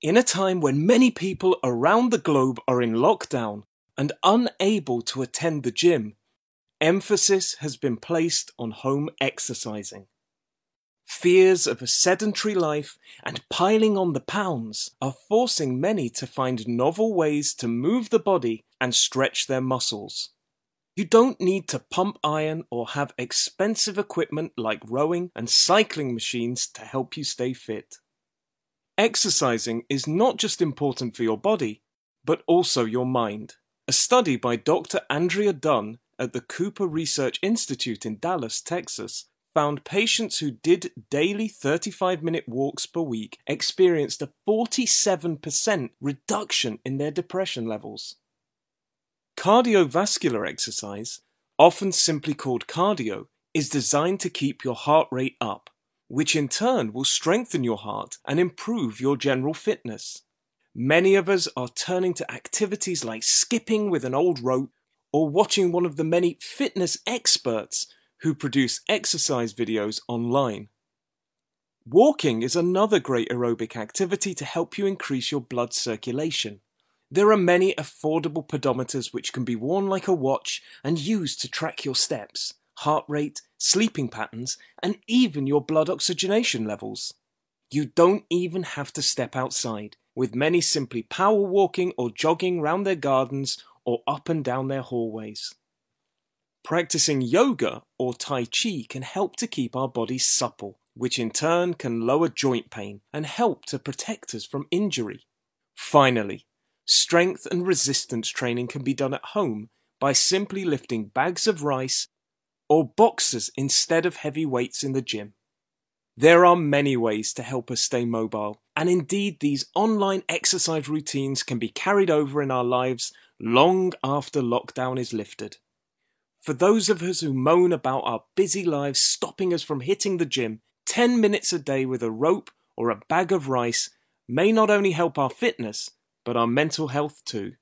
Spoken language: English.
In a time when many people around the globe are in lockdown and unable to attend the gym, emphasis has been placed on home exercising. Fears of a sedentary life and piling on the pounds are forcing many to find novel ways to move the body and stretch their muscles. You don't need to pump iron or have expensive equipment like rowing and cycling machines to help you stay fit. Exercising is not just important for your body, but also your mind. A study by Dr. Andrea Dunn at the Cooper Research Institute in Dallas, Texas, found patients who did daily 35 minute walks per week experienced a 47% reduction in their depression levels. Cardiovascular exercise, often simply called cardio, is designed to keep your heart rate up, which in turn will strengthen your heart and improve your general fitness. Many of us are turning to activities like skipping with an old rope or watching one of the many fitness experts who produce exercise videos online. Walking is another great aerobic activity to help you increase your blood circulation. There are many affordable pedometers which can be worn like a watch and used to track your steps, heart rate, sleeping patterns, and even your blood oxygenation levels. You don't even have to step outside, with many simply power walking or jogging round their gardens or up and down their hallways. Practicing yoga or Tai Chi can help to keep our bodies supple, which in turn can lower joint pain and help to protect us from injury. Finally, strength and resistance training can be done at home by simply lifting bags of rice or boxes instead of heavy weights in the gym. There are many ways to help us stay mobile, and indeed, these online exercise routines can be carried over in our lives long after lockdown is lifted. For those of us who moan about our busy lives stopping us from hitting the gym, 10 minutes a day with a rope or a bag of rice may not only help our fitness, but our mental health too.